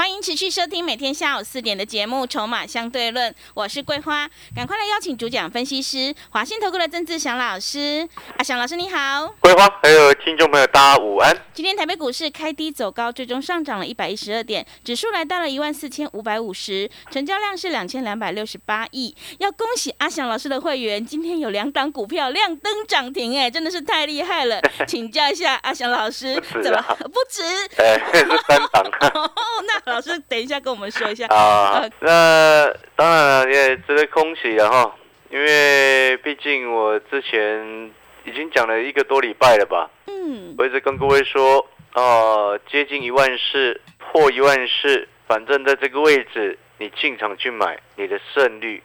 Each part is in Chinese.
欢迎持续收听每天下午四点的节目《筹码相对论》，我是桂花，赶快来邀请主讲分析师华信投顾的曾志祥老师。阿祥老师你好，桂花还有听众朋友大家午安。今天台北股市开低走高，最终上涨了一百一十二点，指数来到了一万四千五百五十，成交量是两千两百六十八亿。要恭喜阿祥老师的会员，今天有两档股票亮灯涨停，哎，真的是太厉害了。请教一下阿祥老师，怎么不止？哎，是三档。那。老师，等一下跟我们说一下啊。那当然也值得恭喜了哈，因为毕竟我之前已经讲了一个多礼拜了吧。嗯。我一直跟各位说，哦，接近一万四，破一万四，反正在这个位置，你进场去买，你的胜率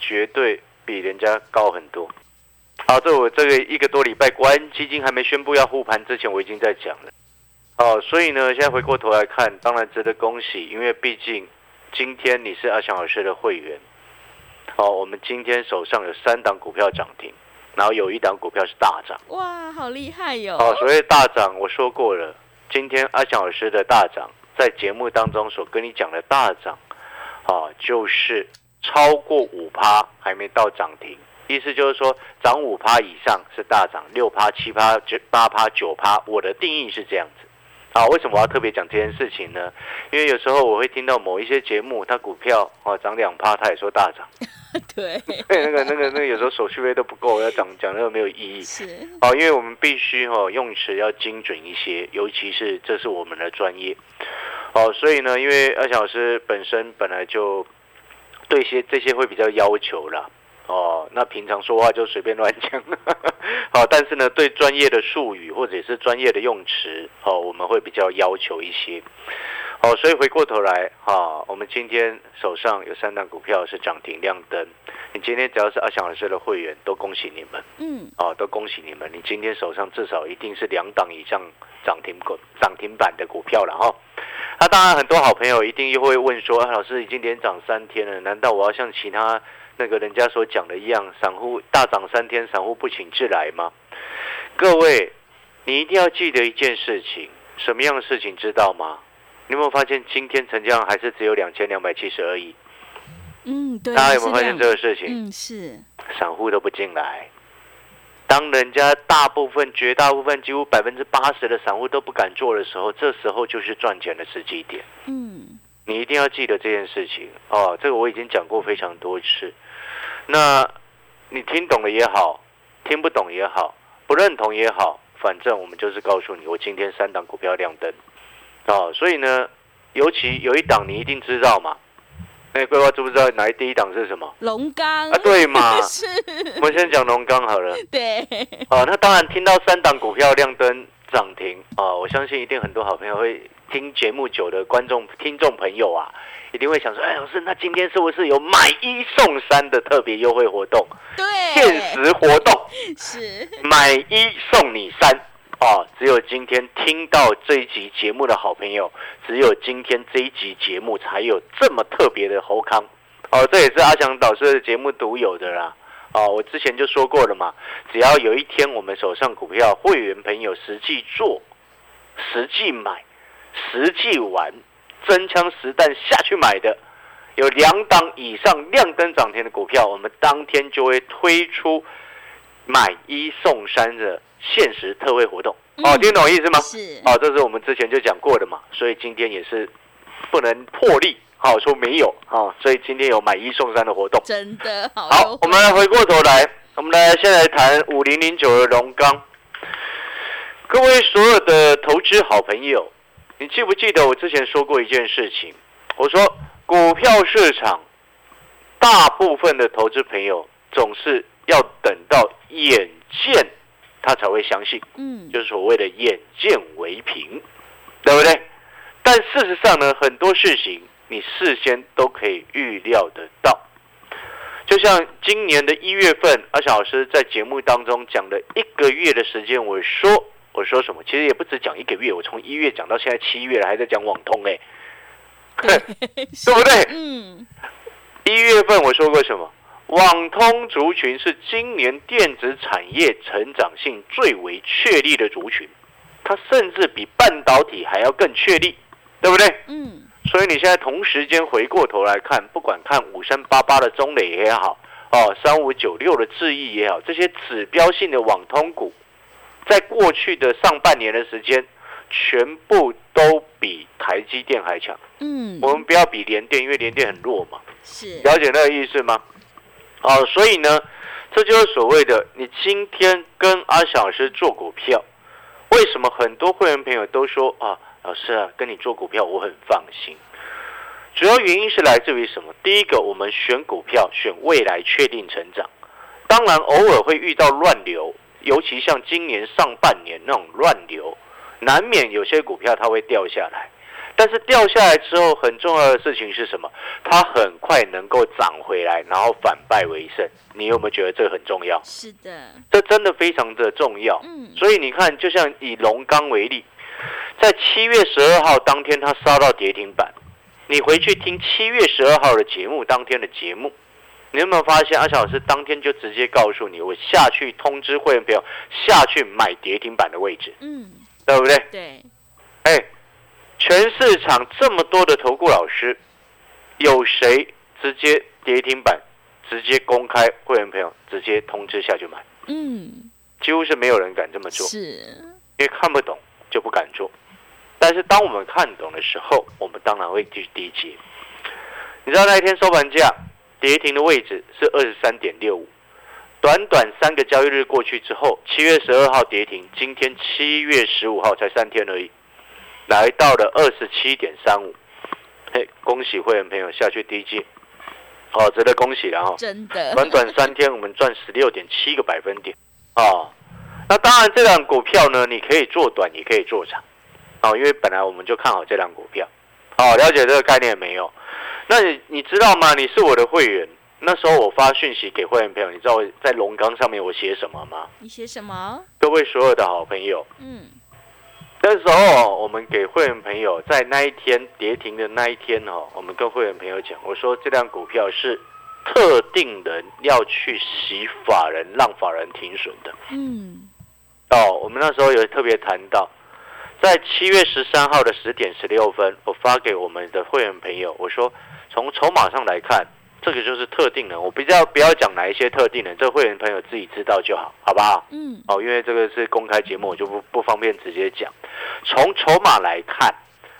绝对比人家高很多。好，这我这个一个多礼拜，国安基金还没宣布要护盘之前，我已经在讲了。哦，所以呢，现在回过头来看，当然值得恭喜，因为毕竟今天你是阿翔老师的会员。哦，我们今天手上有三档股票涨停，然后有一档股票是大涨。哇，好厉害哟！哦，所谓大涨，我说过了，今天阿翔老师的大涨，在节目当中所跟你讲的大涨，啊，就是超过五趴还没到涨停，意思就是说涨五趴以上是大涨，六趴、七趴、九八趴、九趴，我的定义是这样子。啊，为什么我要特别讲这件事情呢？因为有时候我会听到某一些节目，它股票哦涨两趴，它也说大涨。对，那个、那个、那个，有时候手续费都不够，要讲讲那个没有意义。是。哦，因为我们必须哦用词要精准一些，尤其是这是我们的专业。哦，所以呢，因为二小老师本身本来就对些这些会比较要求啦。哦，那平常说话就随便乱讲，好，但是呢，对专业的术语或者是专业的用词，哦，我们会比较要求一些。哦，所以回过头来，哈，我们今天手上有三档股票是涨停亮灯，你今天只要是阿翔老师的会员，都恭喜你们，嗯，哦，都恭喜你们，你今天手上至少一定是两档以上涨停股、涨停板的股票了，哈。那当然，很多好朋友一定又会问说，老师已经连涨三天了，难道我要像其他？那个人家所讲的一样，散户大涨三天，散户不请自来吗？各位，你一定要记得一件事情，什么样的事情知道吗？你有没有发现今天成交量还是只有两千两百七十而已？嗯，对。大家有没有发现这个事情？嗯，是。散户都不进来，当人家大部分、绝大部分、几乎百分之八十的散户都不敢做的时候，这时候就是赚钱的时机点。嗯，你一定要记得这件事情哦。这个我已经讲过非常多次。那，你听懂了也好，听不懂也好，不认同也好，反正我们就是告诉你，我今天三档股票亮灯，啊，所以呢，尤其有一档你一定知道嘛，那桂花知不知道哪一第一档是什么？龙钢啊，对嘛？是。我们先讲龙钢好了。对。啊，那当然听到三档股票亮灯涨停啊，我相信一定很多好朋友会听节目久的观众听众朋友啊。一定会想说，哎，老师，那今天是不是有买一送三的特别优惠活动？对，限时活动 是买一送你三哦。只有今天听到这一集节目的好朋友，只有今天这一集节目才有这么特别的侯康哦。这也是阿强导师的节目独有的啦。哦，我之前就说过了嘛，只要有一天我们手上股票会员朋友实际做、实际买、实际玩。真枪实弹下去买的，有两档以上亮灯涨停的股票，我们当天就会推出买一送三的限时特惠活动。哦，听懂意思吗？是。哦，这是我们之前就讲过的嘛，所以今天也是不能破例，好说没有啊，所以今天有买一送三的活动。真的好。好，我们来回过头来，我们来先来谈五零零九的龙钢。各位所有的投资好朋友。你记不记得我之前说过一件事情？我说股票市场大部分的投资朋友总是要等到眼见他才会相信，嗯，就是所谓的眼见为凭，对不对？但事实上呢，很多事情你事先都可以预料得到。就像今年的一月份，阿小老师在节目当中讲了一个月的时间，我说我说什么？其实也不止讲一个月，我从一月讲到现在七月了，还在讲网通哎、对不对？嗯，一月份我说过什么？网通族群是今年电子产业成长性最为确立的族群，它甚至比半导体还要更确立，对不对？嗯，所以你现在同时间回过头来看，不管看五三八八的中磊也好，哦，三五九六的智毅也好，这些指标性的网通股，在过去的上半年的时间，全部都比台积电还强。嗯，我们不要比联电，因为联电很弱嘛。是，了解那个意思吗？哦，所以呢，这就是所谓的你今天跟阿小老师做股票，为什么很多会员朋友都说啊，老师啊，跟你做股票我很放心。主要原因是来自于什么？第一个，我们选股票选未来确定成长，当然偶尔会遇到乱流，尤其像今年上半年那种乱流，难免有些股票它会掉下来。但是掉下来之后，很重要的事情是什么？它很快能够涨回来，然后反败为胜。你有没有觉得这个很重要？是的，这真的非常的重要。嗯，所以你看，就像以龙钢为例，在七月十二号当天，它杀到跌停板。你回去听七月十二号的节目，当天的节目，你有没有发现阿小老师当天就直接告诉你，我下去通知会员朋友下去买跌停板的位置，嗯，对不对？对，哎，全市场这么多的投顾老师，有谁直接跌停板，直接公开会员朋友直接通知下去买？嗯，几乎是没有人敢这么做，是，因为看不懂就不敢做。但是当我们看懂的时候，我们当然会去低接。你知道那一天收盘价跌停的位置是二十三点六五，短短三个交易日过去之后，七月十二号跌停，今天七月十五号才三天而已，来到了二十七点三五。嘿，恭喜会员朋友下去低进，哦，值得恭喜了哈、哦。真的，短短三天，我们赚十六点七个百分点哦。那当然，这档股票呢，你可以做短，也可以做长哦，因为本来我们就看好这档股票。哦，了解这个概念没有？那你你知道吗？你是我的会员，那时候我发讯息给会员朋友，你知道我在龙岗上面我写什么吗？你写什么？各位所有的好朋友，嗯，那时候我们给会员朋友在那一天跌停的那一天哦，我们跟会员朋友讲，我说这辆股票是特定人要去洗法人，让法人停损的。嗯，哦，我们那时候有特别谈到，在七月十三号的十点十六分，我发给我们的会员朋友，我说从筹码上来看，这个就是特定人，我比较不要讲哪一些特定人，这个会员朋友自己知道就好，好不好？嗯，哦，因为这个是公开节目，我就不不方便直接讲。从筹码来看，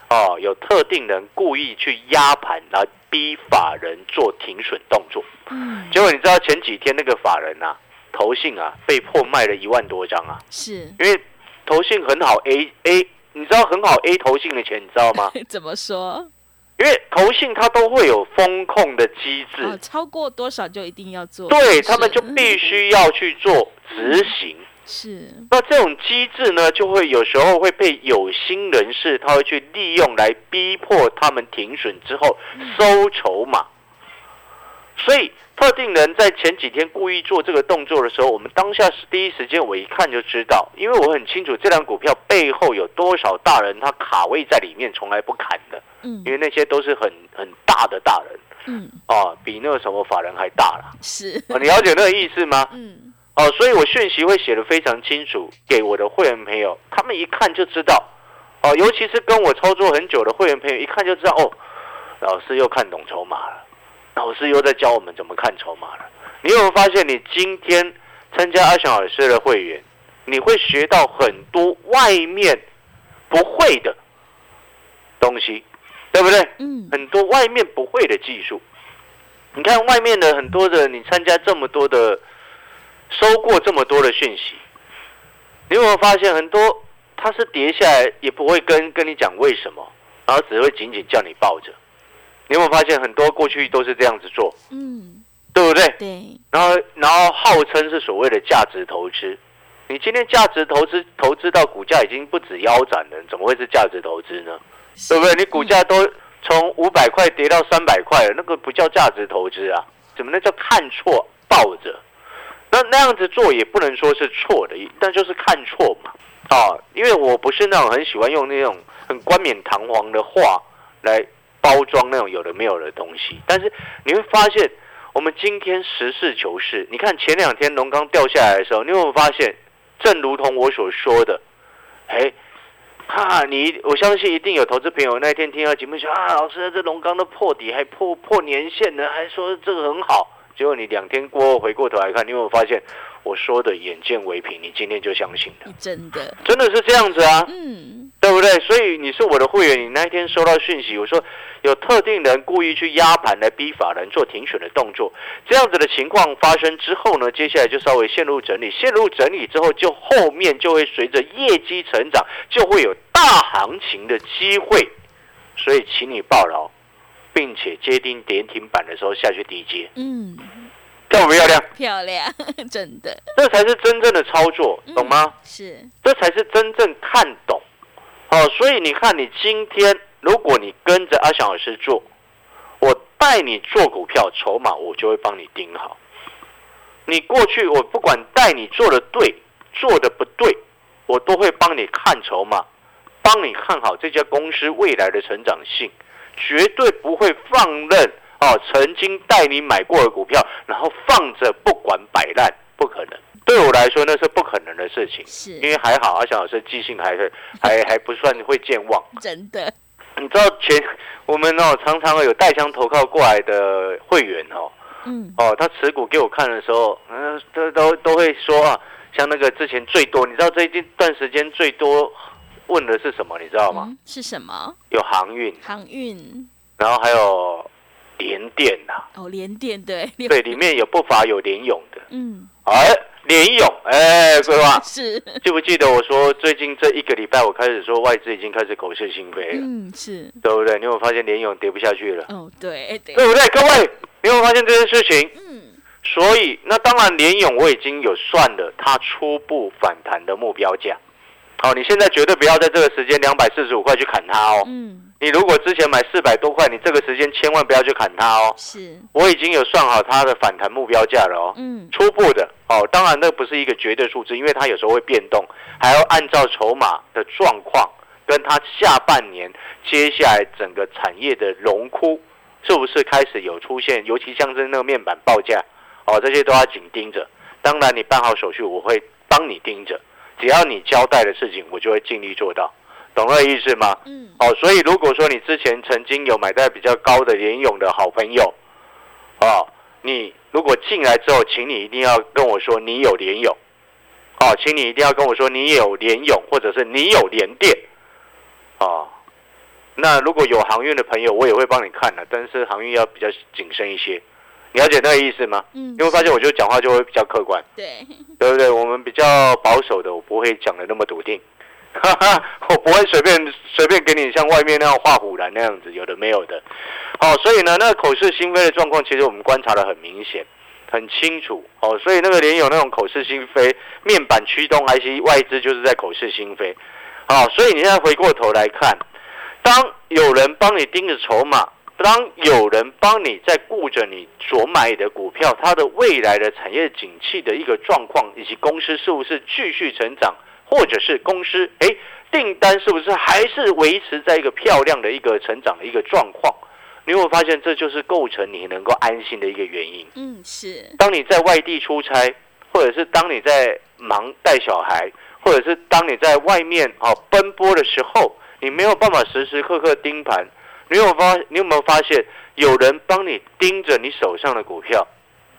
哦，有特定人故意去压盘，来逼法人做停损动作。嗯，结果你知道前几天那个法人啊，投信啊，被迫卖了一万多张啊，是，因为投信很好 A A，你知道很好 A 投信的钱，你知道吗？怎么说？因为投信它都会有风控的机制，哦，超过多少就一定要做，对他们就必须要去做 执行。是，那这种机制呢，就会有时候会被有心人士他会去利用来逼迫他们停损之后收筹码。所以特定人在前几天故意做这个动作的时候，我们当下是第一时间我一看就知道，因为我很清楚这辆股票背后有多少大人他卡位在里面，从来不砍的，嗯。因为那些都是很很大的大人嗯，啊，比那个什么法人还大了。是，啊，你了解那个意思吗？嗯，哦，所以我讯息会写的非常清楚，给我的会员朋友，他们一看就知道。哦，尤其是跟我操作很久的会员朋友，一看就知道哦，老师又看懂筹码了，老师又在教我们怎么看筹码了。你有没有发现，你今天参加阿翔老师的会员，你会学到很多外面不会的东西，对不对？嗯，很多外面不会的技术。你看外面的很多的，你参加这么多的，收过这么多的讯息，你有没有发现很多它是跌下来也不会跟跟你讲为什么，然后只会紧紧叫你抱着。你有没有发现很多过去都是这样子做，嗯，对不对？对，然后然后号称是所谓的价值投资，你今天价值投资投资到股价已经不止腰斩了，怎么会是价值投资呢？对不对？你股价都从五百块跌到三百块了，那个不叫价值投资啊，怎么那叫看错抱着？那那样子做也不能说是错的，但就是看错嘛。啊，因为我不是那种很喜欢用那种很冠冕堂皇的话来包装那种有的没有的东西，但是你会发现，我们今天实事求是，你看前两天龙刚掉下来的时候，你有没有发现，正如同我所说的，哎。哈，你我相信一定有投资朋友那天听到节目说啊，老师这龙刚都破底，还破破年线呢，还说这个很好。结果你两天过后回过头来看，你有没有发现我说的眼见为凭？你今天就相信了？真的，真的是这样子啊。嗯。对不对？所以你是我的会员，你那一天收到讯息，我说有特定人故意去压盘来逼法人做停损的动作，这样子的情况发生之后呢，接下来就稍微陷入整理，陷入整理之后，就后面就会随着业绩成长，就会有大行情的机会，所以请你报牢，并且接定跌停板的时候下去低接，嗯，漂不漂亮？漂亮，真的，这才是真正的操作，懂吗？是，这才是真正看懂。哦，所以你看，你今天如果你跟着阿翔老师做，我带你做股票筹码，我就会帮你盯好。你过去我不管带你做的对，做的不对，我都会帮你看筹码，帮你看好这家公司未来的成长性，绝对不会放任哦。曾经带你买过的股票，然后放着不管摆烂，不可能。对我来说，那是不可能的事情，是因为还好阿翔老师记性还是还 还不算会健忘。真的，你知道前我们哦常常有带枪投靠过来的会员哦，嗯，哦他持股给我看的时候，嗯，都都都会说啊，像那个之前最多，你知道这一段时间最多问的是什么？你知道吗？是什么？有航运，航运，然后还有联电呐。哦，联电对，对，里面有不乏有联勇的，嗯，哎。联勇，哎，各位 是记不记得我说最近这一个礼拜，我开始说外资已经开始口是心非了，嗯，是对不对？你有发现联勇跌不下去了？哦，对，对不对？各位，你有发现这件事情？嗯，所以那当然联勇我已经有算了它初步反弹的目标价。好，你现在绝对不要在这个时间两百四十五块去砍它哦。嗯。你如果之前买四百多块，你这个时间千万不要去砍它哦。是，我已经有算好它的反弹目标价了哦。嗯，初步的哦，当然那不是一个绝对数字，因为它有时候会变动，还要按照筹码的状况，跟它下半年接下来整个产业的荣枯是不是开始有出现，尤其像是那个面板报价哦，这些都要紧盯着。当然你办好手续，我会帮你盯着，只要你交代的事情，我就会尽力做到。懂那意思吗？嗯，哦，所以如果说你之前曾经有买在比较高的联勇的好朋友，哦，你如果进来之后，请你一定要跟我说你有联勇，哦，请你一定要跟我说你有联勇，或者是你有联电，哦，那如果有航运的朋友，我也会帮你看的，但是航运要比较谨慎一些，你了解那个意思吗？嗯，因为发现我就讲话就会比较客观，对，对不对？我们比较保守的，我不会讲的那么笃定。哈哈，我不会随便随便给你像外面那样画虎栏那样子，有的没有的。好，所以呢，那个口是心非的状况，其实我们观察的很明显、很清楚。哦，所以那个连有那种口是心非，面板驱动 IC 外资就是在口是心非。好，所以你现在回过头来看，当有人帮你盯着筹码，当有人帮你在顾着你所买的股票，它的未来的产业景气的一个状况，以及公司是不是继续成长？或者是公司，哎，订单是不是还是维持在一个漂亮的一个成长的一个状况？你会发现，这就是构成你能够安心的一个原因。嗯，是。当你在外地出差，或者是当你在忙带小孩，或者是当你在外面啊奔波的时候，你没有办法时时刻刻盯盘。你有发，你有没有发现，有人帮你盯着你手上的股票？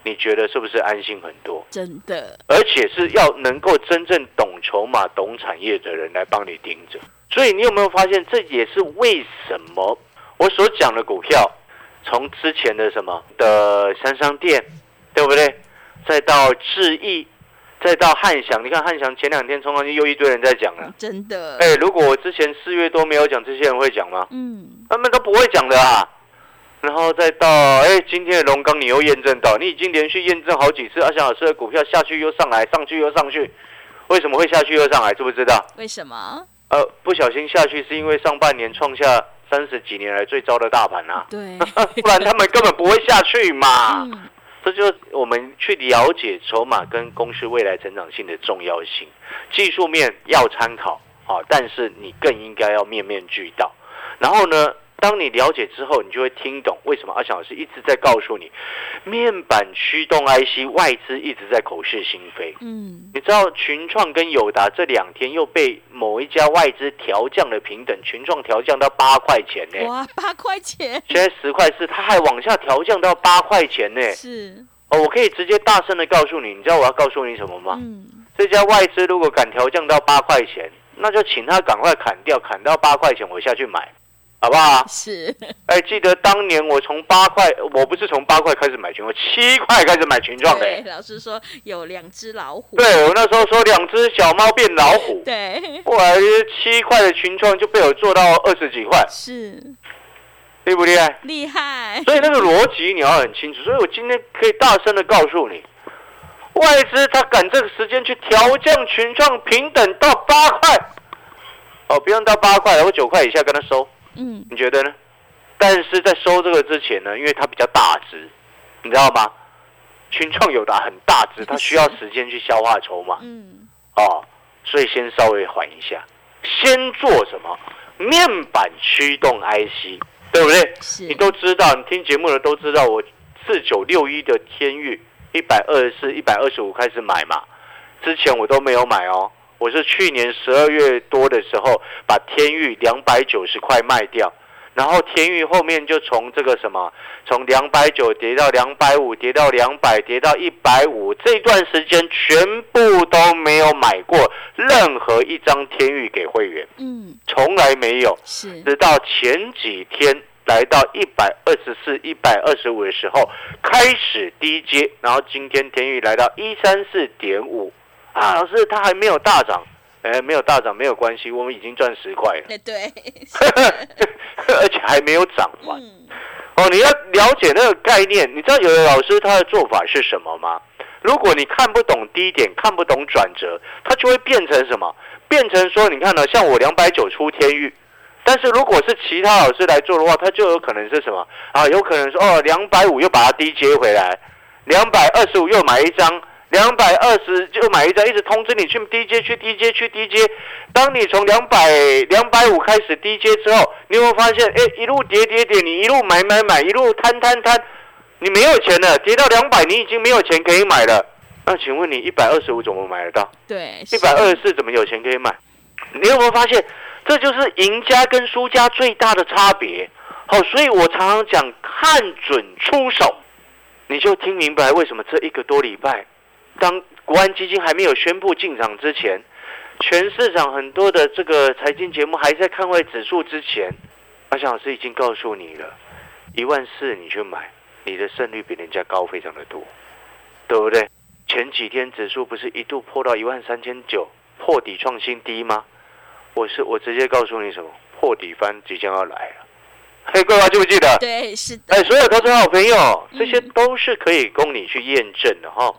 你觉得是不是安心很多？真的，而且是要能够真正懂筹码、懂产业的人来帮你盯着。所以你有没有发现，这也是为什么我所讲的股票，从之前的什么的三商店，对不对？再到智毅，再到汉翔。你看汉翔前两天冲上去，又一堆人在讲了。真的。哎，如果我之前四月多没有讲，这些人会讲吗？嗯，他们都不会讲的啊。然后再到哎，今天的龙钢你又验证到，你已经连续验证好几次阿翔老师的股票下去又上来，上去又上去，为什么会下去又上来？知不知道？为什么？呃，不小心下去是因为上半年创下三十几年来最糟的大盘啊，对，不然他们根本不会下去嘛。嗯，这就是我们去了解筹码跟公司未来成长性的重要性。技术面要参考啊，但是你更应该要面面俱到。然后呢，当你了解之后，你就会听懂为什么阿翔老师一直在告诉你，面板驱动 IC 外资一直在口是心非。嗯，你知道群创跟友达这两天又被某一家外资调降了平等，群创调降到八块钱呢、哇，八块钱，现在十块四，它还往下调降到八块钱呢、是，哦，我可以直接大声的告诉你，你知道我要告诉你什么吗？嗯，这家外资如果敢调降到八块钱，那就请他赶快砍掉，砍到八块钱我下去买，好不好？是，哎，记得当年我从八块，我不是从八块开始买群，我七块开始买群状的、对，老师说有两只老虎，对我那时候说两只小猫变老虎，对，后来七块的群创就被我做到二十几块，是。厉不厉害？厉害，所以那个逻辑你要很清楚。所以我今天可以大声的告诉你，外资他赶这个时间去调降群创平等到八块，哦，不用到八块了，我九块以下跟他收，嗯，你觉得呢？但是在收这个之前呢，因为它比较大只，你知道吗？群创有的很大只，它需要时间去消化筹码。嗯，哦，所以先稍微缓一下，先做什么？面板驱动 IC，对不对？是，你都知道，你听节目的都知道，我四九六一的天域一百二十四、一百二十五开始买嘛，之前我都没有买哦，我是去年十二月多的时候把天域两百九十块卖掉。然后天域后面就从这个什么，从两百九跌到两百五，跌到两百，跌到一百五，这段时间全部都没有买过任何一张天域给会员，嗯，从来没有。是，直到前几天来到一百二十四、一百二十五的时候开始低阶，然后今天天域来到一三四点五啊，老师它还没有大涨，哎，没有大涨没有关系，我们已经赚十块了，对对，而且还没有涨完。嗯，哦，你要了解那个概念，你知道有的老师他的做法是什么吗？如果你看不懂低点，看不懂转折，它就会变成什么？变成说，你看呢，像我两百九出天域，但是如果是其他老师来做的话，他就有可能是什么啊？有可能说哦，两百五又把它低接回来，两百二十五又买一张，两百二十就买一张，一直通知你去低接，去低接，去低接。当你从两百两百五开始低接之后，你有没有发现，哎，一路跌跌跌，你一路买买买，一路摊摊摊，你没有钱了，跌到两百，你已经没有钱可以买了。那请问你一百二十五怎么买得到？对，一百二十四怎么有钱可以买？你有没有发现，这就是赢家跟输家最大的差别？好，所以我常常讲看准出手，你就听明白为什么这一个多礼拜，当国安基金还没有宣布进场之前，全市场很多的这个财经节目还在看坏指数之前，阿翔老师已经告诉你了，一万四你去买，你的胜率比人家高非常的多，对不对？前几天指数不是一度破到一万三千九，破底创新低吗？我是我直接告诉你什么，破底翻即将要来了。嘿，各位还记不记得？对，是的，哎，所有投资好朋友，这些嗯都是可以供你去验证的哈。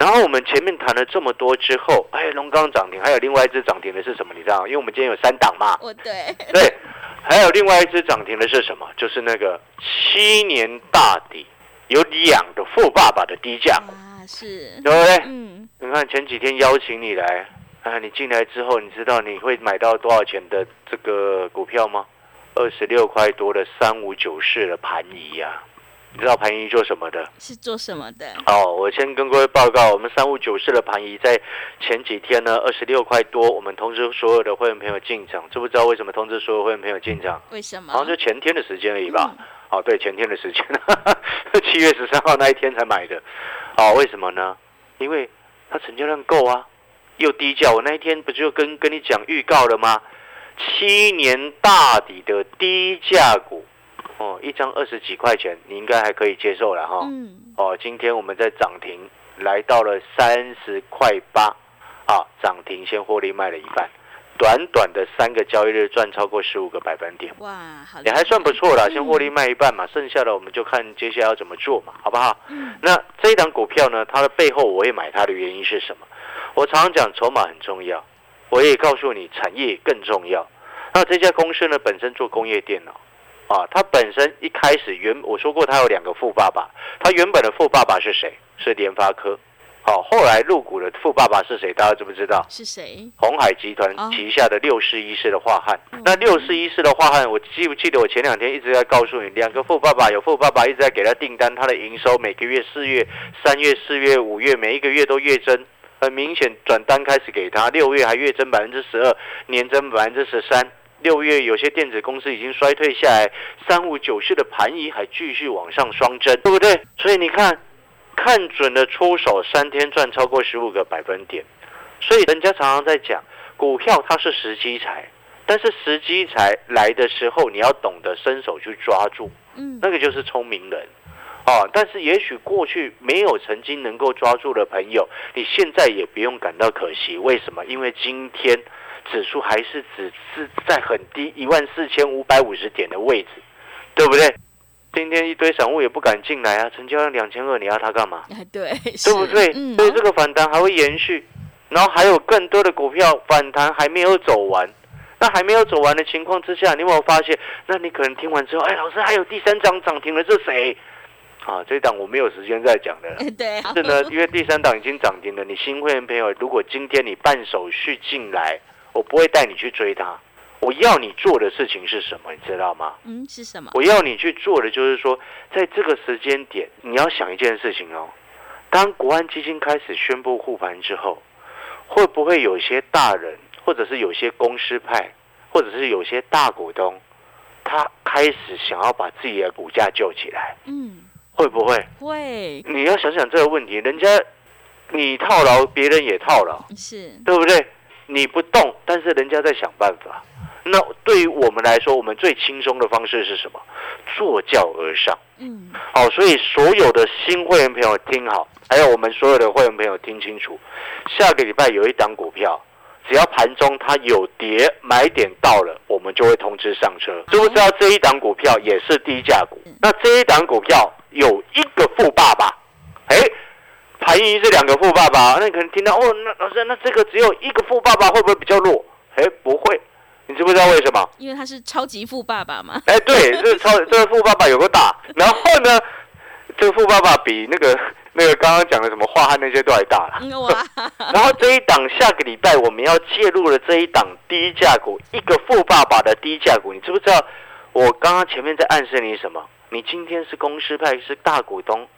然后我们前面谈了这么多之后，哎，龙钢涨停，还有另外一只涨停的是什么？你知道吗？因为我们今天有三档嘛，哦对，对，还有另外一只涨停的是什么？就是那个七年大底有两个富爸爸的低价股，啊，是，对不对？嗯，你看前几天邀请你来啊，你进来之后，你知道你会买到多少钱的这个股票吗？二十六块多的三五九四的盘仪呀、你知道盘仪做什么的？是做什么的？哦，我先跟各位报告，我们三五九四的盘仪在前几天呢，二十六块多，我们通知所有的会员朋友进场，知不知道为什么通知所有会员朋友进场？为什么？好像就前天的时间而已吧。嗯哦，对，前天的时间，七月十三号那一天才买的。哦，为什么呢？因为它成交量够啊，又低价。我那一天不就跟跟你讲预告了吗？七年大底的低价股，哦，一张二十几块钱，你应该还可以接受了哈。嗯，哦，今天我们在涨停来到了三十块八，啊，涨停先获利卖了一半，短短的三个交易日赚超过十五个百分点。哇，好，也还算不错啦，嗯先获利卖一半嘛，剩下的我们就看接下来要怎么做嘛，好不好？嗯，那这一档股票呢，它的背后我也买它的原因是什么？我常常讲筹码很重要，我也告诉你产业更重要。那这家公司呢，本身做工业电脑，啊，他本身一开始原我说过他有两个富爸爸，他原本的富爸爸是谁？是联发科。好，后来入股的富爸爸是谁？大家知不知道？是谁？红海集团旗下的六四一四的华汉。那六四一四的华汉，我记不记得我前两天一直在告诉你，两个富爸爸有富爸爸一直在给他订单，他的营收每个月四月、三月、四月、五月每一个月都月增，很明显转单开始给他，六月还月增百分之十二，年增百分之十三。六月有些电子公司已经衰退下来，三五九四的盘仪还继续往上双增，对不对？所以你看。看准了出手，三天赚超过十五个百分点，所以人家常常在讲股票它是时机财，但是时机财来的时候，你要懂得伸手去抓住，嗯，那个就是聪明人，哦。但是也许过去没有曾经能够抓住的朋友，你现在也不用感到可惜。为什么？因为今天指数还是只是在很低一万四千五百五十点的位置，对不对？今天一堆散户也不敢进来啊，成交量两千二，你要它干嘛？对，对不对？所以这个反弹还会延续，然后还有更多的股票反弹还没有走完。那还没有走完的情况之下，你有没有发现？那你可能听完之后，哎，老师还有第三张涨停了，这谁？啊，这档我没有时间再讲了。对，是呢，因为第三档已经涨停了。你新会员朋友，如果今天你办手续进来，我不会带你去追它。我要你做的事情是什么？你知道吗？嗯，是什么？我要你去做的就是说，在这个时间点，你要想一件事情哦。当国安基金开始宣布护盘之后，会不会有些大人，或者是有些公司派，或者是有些大股东，他开始想要把自己的股价救起来？嗯，会不会？会。你要想想这个问题，人家你套牢，别人也套牢，是对不对？你不动，但是人家在想办法。那对于我们来说，我们最轻松的方式是什么？坐轿而上。嗯，好，所以所有的新会员朋友听好，还有我们所有的会员朋友听清楚，下个礼拜有一档股票，只要盘中它有跌，买点到了，我们就会通知上车。知不知道这一档股票也是低价股？那这一档股票有一个富爸爸，哎，盘一是两个富爸爸，那你可能听到哦，那老师，那这个只有一个富爸爸会不会比较弱？哎，不会。你知不知道为什么？因为他是超级富爸爸嘛。哎，对，这超 这个富爸爸有个大，然后呢，这个富爸爸比那个 那个刚刚讲的什么华汉那些都还大了。哇！然后这一档下个礼拜我们要介入了这一档低价股，一个富爸爸的低价股，你知不知道？我刚刚前面在暗示你什么？你今天是公司派，是大股东。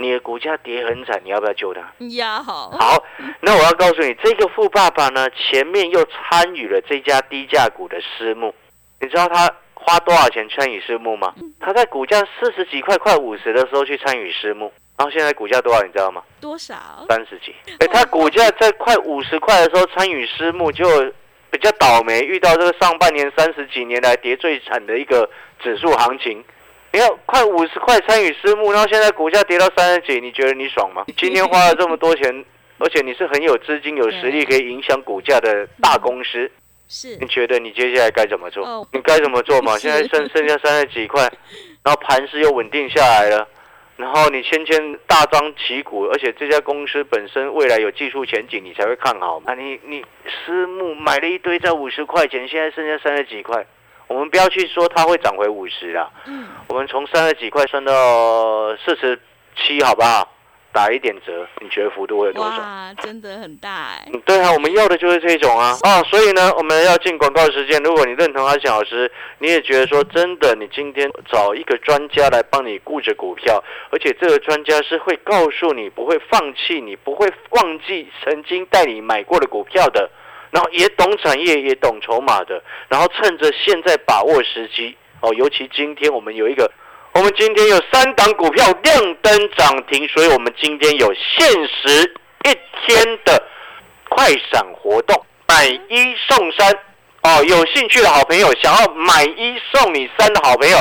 你的股价跌很惨，你要不要救他？要好。好，那我要告诉你，这个富爸爸呢，前面又参与了这家低价股的私募。你知道他花多少钱参与私募吗？他在股价四十几块、快五十的时候去参与私募，然后现在股价多少？你知道吗？多少？三十几。哎，他股价在快五十块的时候参与私募，就比较倒霉，遇到这个上半年三十几年来跌最惨的一个指数行情。你要快五十块参与私募，然后现在股价跌到三十几，你觉得你爽吗？今天花了这么多钱，而且你是很有资金、有实力可以影响股价的大公司，是？你觉得你接下来该怎么做？你该怎么做嘛？现在剩剩下三十几块，然后盘势又稳定下来了，然后你先先大张旗鼓，而且这家公司本身未来有技术前景，你才会看好嘛？你你私募买了一堆在五十块钱，现在剩下三十几块。我们不要去说它会涨回五十啦，嗯，我们从三十几块算到四十七，好不好？打一点折，你觉得幅度会有多少？哇，真的很大哎！对啊，我们要的就是这种啊啊！所以呢，我们要进广告时间。如果你认同阿翔老师，你也觉得说真的，你今天找一个专家来帮你顾着股票，而且这个专家是会告诉你不会放弃，你不会忘记曾经带你买过的股票的。然后也懂产业，也懂筹码的，然后趁着现在把握时机哦。尤其今天我们有一个，我们今天有三档股票亮灯涨停，所以我们今天有限时一天的快闪活动，买一送三哦。有兴趣的好朋友，想要买一送你三的好朋友，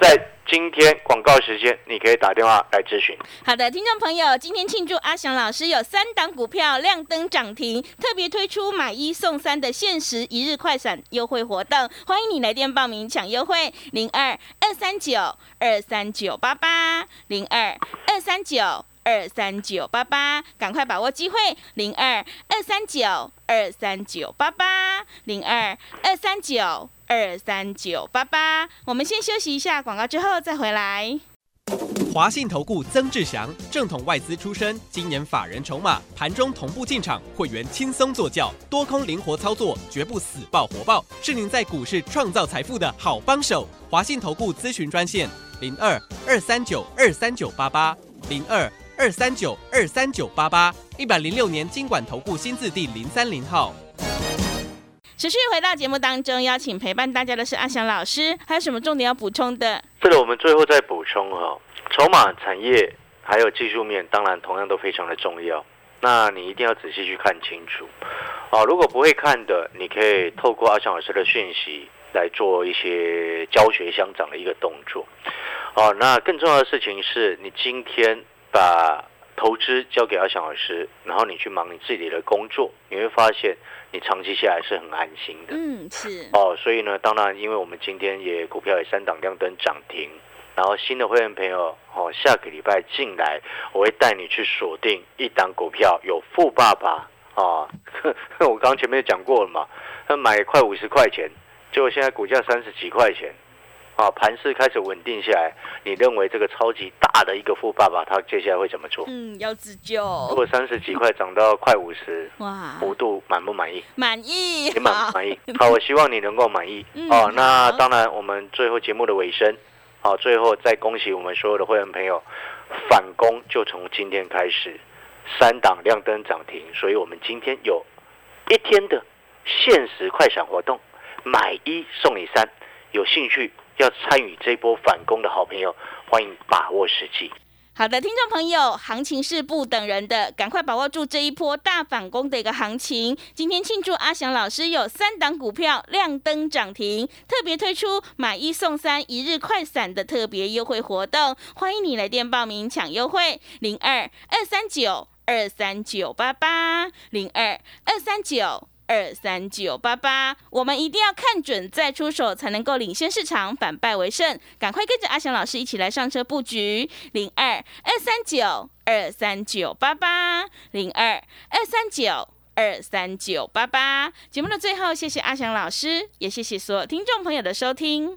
在。今天广告时间，你可以打电话来咨询。好的，听众朋友，今天庆祝阿翔老师有三档股票亮灯涨停，特别推出买一送三的限时一日快闪优惠活动，欢迎你来电报名抢优惠，零二二三九二三九八八零二二三九二三九八八，赶快把握机会，零二二三九二三九八八零二二三九。二三九八八。我们先休息一下广告，之后再回来。华信投顾曾志祥，正统外资出身，今年法人筹码，盘中同步进场，会员轻松做教，多空灵活操作，绝不死爆活爆，是您在股市创造财富的好帮手。华信投顾咨询专线零二二三九二三九八八零二二三九二三九八八，一百零六年经管投顾新字第零三零号。持续回到节目当中，邀请陪伴大家的是阿翔老师，还有什么重点要补充的？这个我们最后再补充哈，筹码、产业还有技术面，当然同样都非常的重要。那你一定要仔细去看清楚哦。如果不会看的，你可以透过阿翔老师的讯息来做一些教学相长的一个动作哦。那更重要的事情是你今天把投资交给阿翔老师，然后你去忙你自己的工作，你会发现。你长期下来是很安心的，嗯，是哦，所以呢，当然，因为我们今天也股票也三档亮灯涨停，然后新的会员朋友哦，下个礼拜进来，我会带你去锁定一档股票，有富爸爸啊，我刚前面讲过了嘛，他买快五十块钱，结果现在股价三十几块钱。啊，盘势开始稳定下来，你认为这个超级大的一个富爸爸，他接下来会怎么做？嗯，要自救。如果三十几块涨到快五十，哇，幅度满不满意？满意，你满不满意？好，我希望你能够满意。哦，那当然，我们最后节目的尾声，好，最后再恭喜我们所有的会员朋友，反攻就从今天开始，三档亮灯涨停，所以我们今天有一天的限时快闪活动，买一送你三，有兴趣。要参与这波反攻的好朋友，欢迎把握时机。好的，听众朋友，行情是不等人的，赶快把握住这一波大反攻的一个行情。今天庆祝阿翔老师有三档股票亮灯涨停，特别推出买一送三一日快闪的特别优惠活动，欢迎你来电报名抢优惠，零二二三九二三九八八零二二三九。二三九八八，我们一定要看准再出手，才能够领先市场，反败为胜。赶快跟着阿翔老师一起来上车布局，零二二三九二三九八八，零二二三九二三九八八。节目的最后，谢谢阿翔老师，也谢谢所有听众朋友的收听。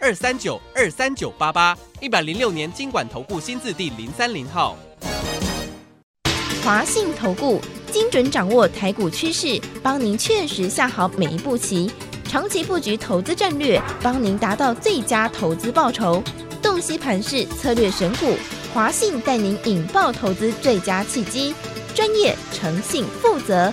二三九二三九八八一百零六年经管投顾新字第零三零号，华信投顾精准掌握台股趋势，帮您确实下好每一步棋，长期布局投资战略，帮您达到最佳投资报酬。洞悉盘势策略选股，华信带您引爆投资最佳契机，专业、诚信、负责。